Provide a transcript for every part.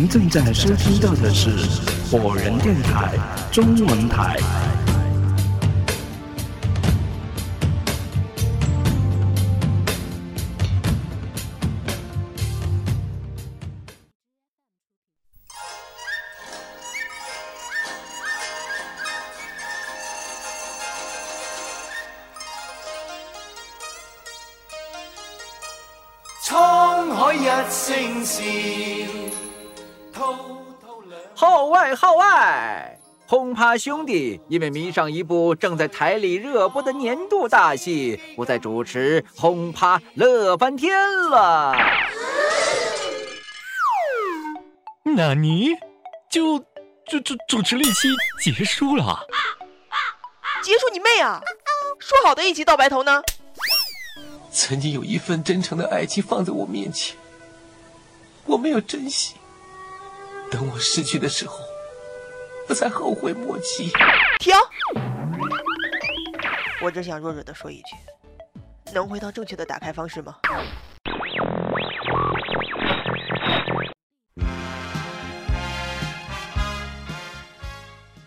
您正在收听到的是火人电台中文台。沧海一声笑，外号外！轰趴兄弟因为迷上一部正在台里热播的年度大戏，不再主持轰趴乐翻天了。纳尼就就就主持了一期结束了？结束你妹啊！说好的一起到白头呢？曾经有一份真诚的爱情放在我面前，我没有珍惜。等我失去的时候，我才后悔莫及。停！我只想弱弱的说一句，能回到正确的打开方式吗？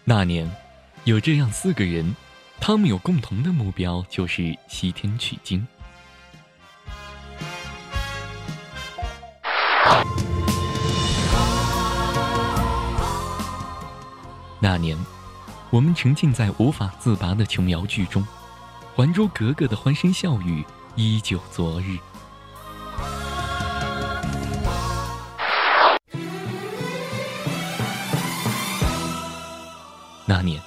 那年，有这样四个人，他们有共同的目标，就是西天取经。那年，我们沉浸在无法自拔的琼瑶剧中，《还珠格格》的欢声笑语依旧昨日。那年，《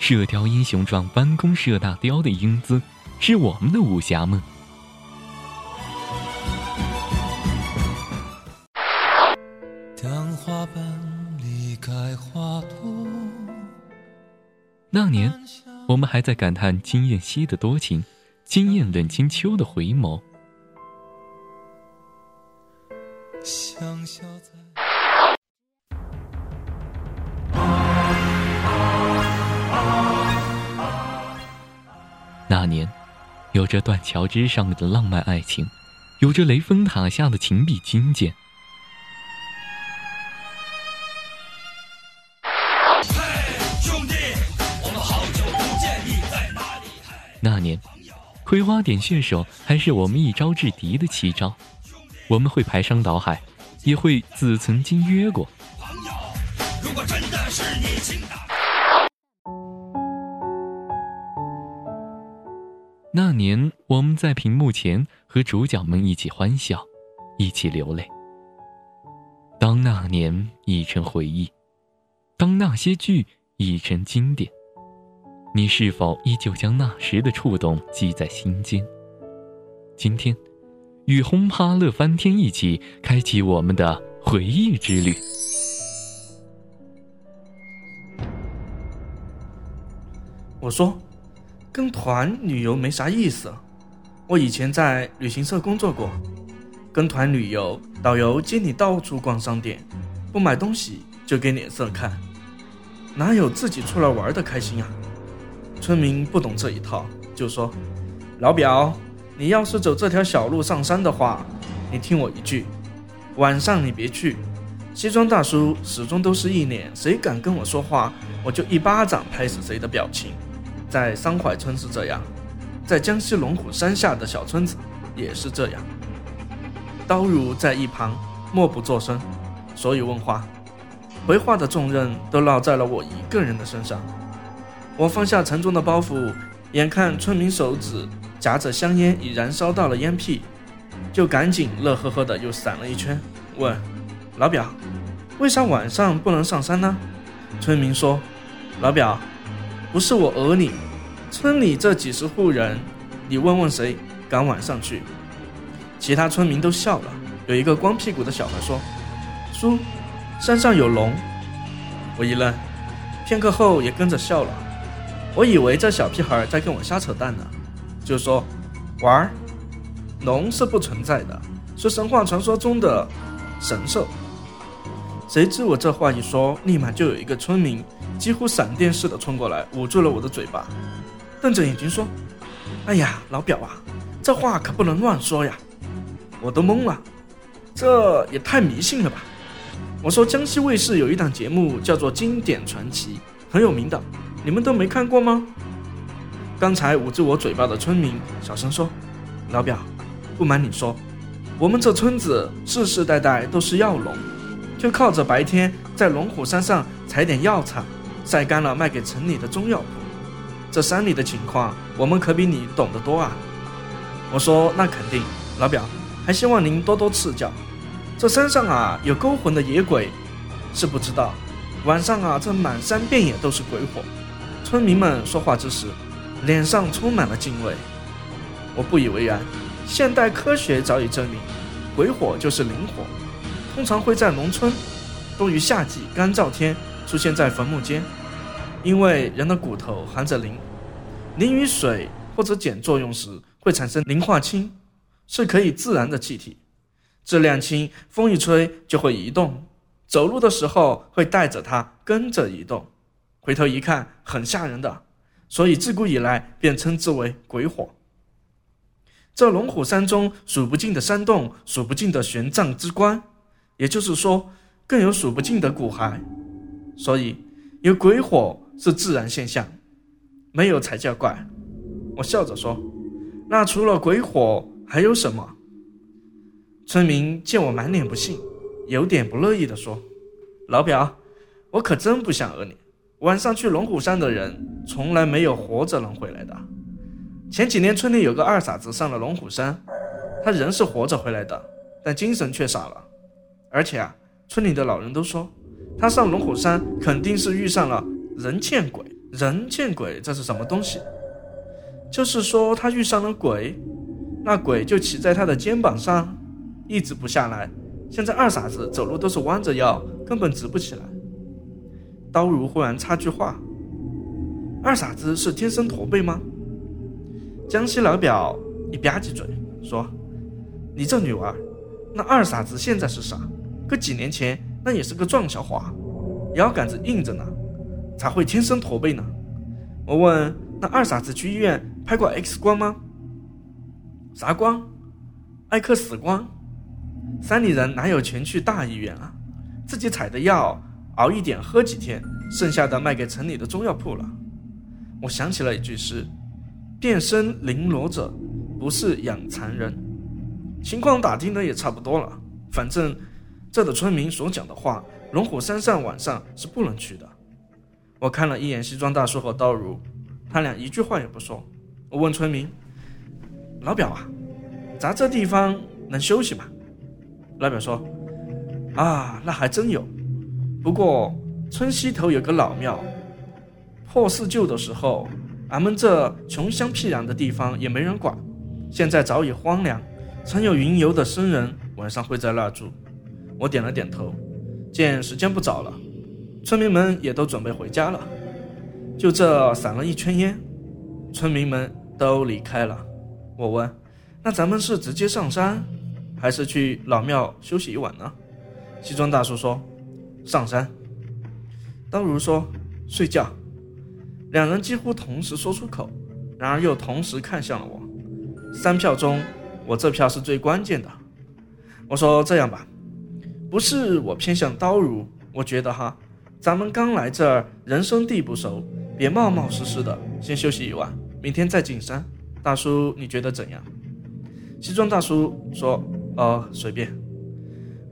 射雕英雄传》弯弓射大雕的英姿，是我们的武侠梦。我们还在感叹金燕西的多情，惊艳冷清秋的回眸。香消在。那年，有着断桥之上的浪漫爱情，有着雷峰塔下的情比金坚。葵花点穴手还是我们一招制敌的奇招，我们会排山倒海，也会自曾经约过。那年，我们在屏幕前和主角们一起欢笑，一起流泪。当那年已成回忆，当那些剧已成经典，你是否依旧将那时的触动记在心间？今天，与轰趴乐翻天一起开启我们的回忆之旅。我说，跟团旅游没啥意思。我以前在旅行社工作过，跟团旅游，导游接你到处逛商店，不买东西就给脸色看，哪有自己出来玩的开心啊？村民不懂这一套，就说：“老表，你要是走这条小路上山的话，你听我一句，晚上你别去。”西装大叔始终都是一脸，谁敢跟我说话，我就一巴掌拍死谁的表情。在桑槐村是这样，在江西龙虎山下的小村子也是这样。刀如在一旁默不作声，所以问话，回话的重任都落在了我一个人的身上。我放下沉重的包袱，眼看村民手指夹着香烟已燃烧到了烟屁，就赶紧乐呵呵的又闪了一圈，问老表，为啥晚上不能上山呢？村民说，老表。不是我讹你，村里这几十户人，你问问谁敢晚上去？其他村民都笑了。有一个光屁股的小孩说：“叔，山上有龙。”我一愣，片刻后也跟着笑了。我以为这小屁孩在跟我瞎扯淡呢，就说：“玩儿，龙是不存在的，是神话传说中的神兽。”谁知我这话一说，立马就有一个村民几乎闪电似的冲过来，捂住了我的嘴巴，瞪着眼睛说：“哎呀，老表啊，这话可不能乱说呀！”我都懵了，这也太迷信了吧！我说江西卫视有一档节目叫做《经典传奇》，很有名的，你们都没看过吗？刚才捂住我嘴巴的村民小声说：“老表，不瞒你说，我们这村子世世代代都是药农，就靠着白天在龙虎山上采点药材，晒干了卖给城里的中药铺。这山里的情况，我们可比你懂得多啊。”我说：“那肯定，老表，还希望您多多赐教。这山上啊，有勾魂的野鬼，是不知道。晚上啊，这满山遍野都是鬼火。”村民们说话之时，脸上充满了敬畏。我不以为然。现代科学早已证明，鬼火就是灵火，通常会在农村，多于夏季干燥天出现在坟墓间，因为人的骨头含着磷，磷与水或者碱作用时。会产生磷化氢，是可以自燃的气体，质量轻，风一吹就会移动，走路的时候会带着它跟着移动，回头一看很吓人的，所以自古以来便称之为鬼火。这龙虎山中数不尽的山洞，数不尽的玄奘之关，也就是说，更有数不尽的骨骸，所以有鬼火是自然现象，没有才叫怪。我笑着说。那除了鬼火还有什么？村民见我满脸不信，有点不乐意地说：“老表，我可真不想讹你。晚上去龙虎山的人，从来没有活着能回来的。前几年村里有个二傻子上了龙虎山，他人是活着回来的，但精神却傻了。而且啊，村里的老人都说，他上龙虎山肯定是遇上了人见鬼。人见鬼，这是什么东西？”就是说，他遇上了鬼，那鬼就骑在他的肩膀上，一直不下来。现在二傻子走路都是弯着腰，根本直不起来。刀如忽然插句话：“二傻子是天生驼背吗？”江西老表一吧唧嘴说：“你这女娃，那二傻子现在是傻，可几年前那也是个壮小伙，腰杆子硬着呢，才会天生驼背呢。”我问：“那二傻子去医院？”拍过 X 光吗？啥光？艾克死光。山里人哪有钱去大医院啊？自己采的药，熬一点喝几天，剩下的卖给城里的中药铺了。我想起了一句诗：“变身绫罗者，不是养蚕人。”情况打听的也差不多了。反正这的村民所讲的话，龙虎山上晚上是不能去的。我看了一眼西装大叔和刀如，他俩一句话也不说。我问村民：“老表啊，咱这地方能休息吗？”老表说：“啊，那还真有。不过村西头有个老庙，破四旧的时候，俺们这穷乡僻壤的地方也没人管，现在早已荒凉。曾有云游的僧人晚上会在那住。”我点了点头。见时间不早了，村民们也都准备回家了，就这散了一圈烟。村民们都离开了，我问：“那咱们是直接上山，还是去老庙休息一晚呢？”西装大叔说：“上山。”刀如说：“睡觉。”两人几乎同时说出口，然而又同时看向了我。三票中，我这票是最关键的。我说：“这样吧，不是我偏向刀如，我觉得哈，咱们刚来这儿，人生地不熟。”别冒冒失失的，先休息一晚，明天再进山。大叔，你觉得怎样？西装大叔说：“哦，随便。”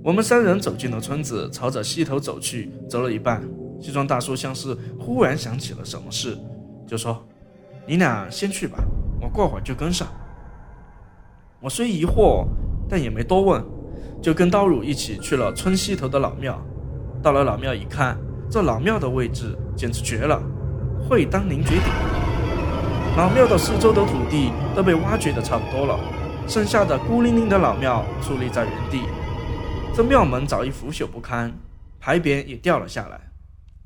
我们三人走进了村子，朝着西头走去。走了一半，西装大叔像是忽然想起了什么事，就说：“你俩先去吧，我过会儿就跟上。”我虽疑惑，但也没多问，就跟刀汝一起去了村西头的老庙。到了老庙一看，这老庙的位置简直绝了。会当凌绝顶，老庙的四周的土地都被挖掘的差不多了，剩下的孤零零的老庙矗立在原地。这庙门早已腐朽不堪，牌匾也掉了下来，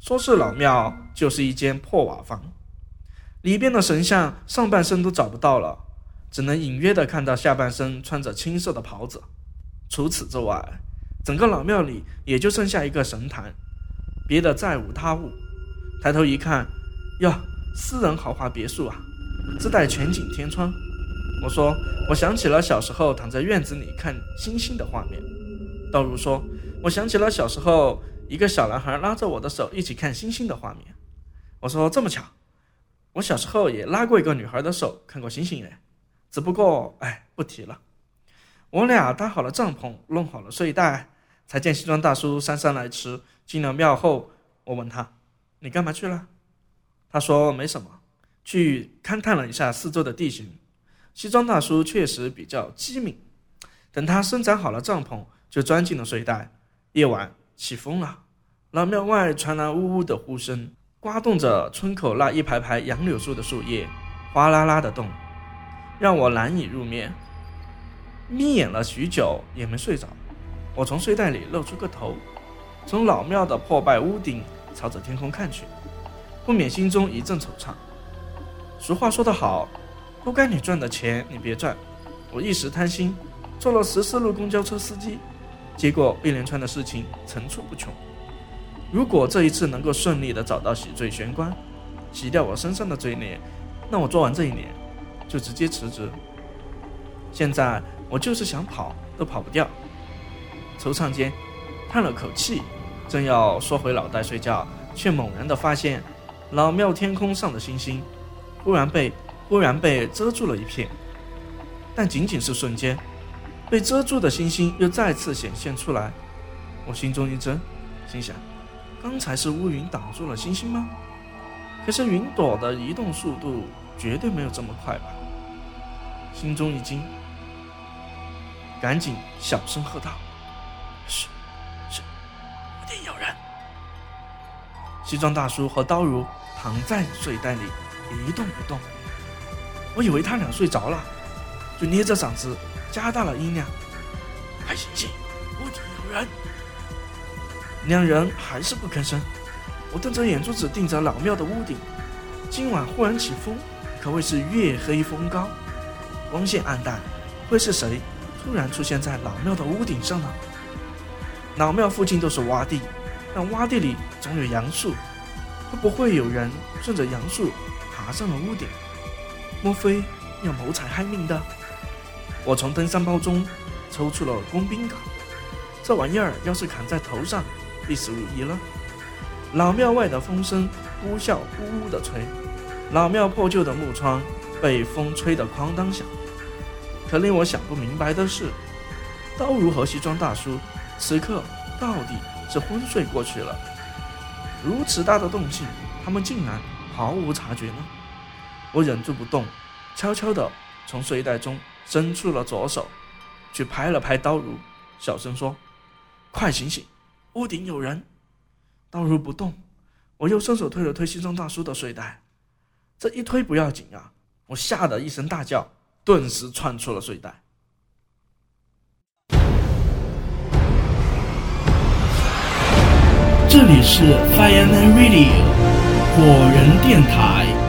说是老庙，就是一间破瓦房。里边的神像上半身都找不到了，只能隐约的看到下半身穿着青色的袍子。除此之外，整个老庙里也就剩下一个神坛，别的再无他物。抬头一看。哟，私人豪华别墅啊，自带全景天窗。我说，我想起了小时候躺在院子里看星星的画面。道如说，我想起了小时候一个小男孩拉着我的手一起看星星的画面。我说：“这么巧，我小时候也拉过一个女孩的手看过星星耶，只不过哎，不提了。”我俩搭好了帐篷，弄好了睡袋，才见西装大叔姗姗来迟。进了庙后，我问他：“你干嘛去了？”他说：“没什么，去勘探了一下四周的地形。”西装大叔确实比较机敏。等他伸展好了帐篷，就钻进了睡袋。夜晚起风了，老庙外传来呜呜的呼声，刮动着村口那一排排杨柳树的树叶，哗啦啦的动，让我难以入眠。眯眼了许久也没睡着，我从睡袋里露出个头，从老庙的破败屋顶朝着天空看去，不免心中一阵惆怅。俗话说得好，不该你赚的钱你别赚。我一时贪心，做了十四路公交车司机。结果一连串的事情层出不穷。如果这一次能够顺利的找到洗罪玄关，洗掉我身上的罪孽，那我做完这一年就直接辞职。现在我就是想跑都跑不掉。惆怅间，叹了口气，正要缩回脑袋睡觉，却猛然的发现，老庙天空上的星星，忽然被忽然被遮住了一片，但仅仅是瞬间。被遮住的星星又再次显现出来，我心中一震，心想：刚才是乌云挡住了星星吗？可是云朵的移动速度绝对没有这么快吧？心中一惊，赶紧小声喝道：“是，是，一定有人！”西装大叔和刀如躺在睡袋里一动不动，我以为他俩睡着了，就捏着嗓子。加大了音量，快醒醒，屋顶有人！两人还是不吭声。我瞪着眼珠子盯着老庙的屋顶。今晚忽然起风，可谓是月黑风高，光线暗淡，会是谁突然出现在老庙的屋顶上呢？老庙附近都是洼地，但洼地里总有杨树，会不会有人顺着杨树爬上了屋顶？莫非要谋财害命的？我从登山包中抽出了工兵镐，这玩意儿要是砍在头上，必死无疑了。老庙外的风声呼啸呜呜的吹，老庙破旧的木窗被风吹得哐当响。可令我想不明白的是，刀如和西装大叔此刻到底是昏睡过去了？如此大的动静，他们竟然毫无察觉呢？我忍住不动，悄悄地从睡袋中。伸出了左手，去拍了拍刀如，小声说：“快醒醒，屋顶有人。”刀如不动，我又伸手推了推西装大叔的睡袋，这一推不要紧啊，我吓得一声大叫，顿时窜出了睡袋。这里是 Fireman Radio 火人电台。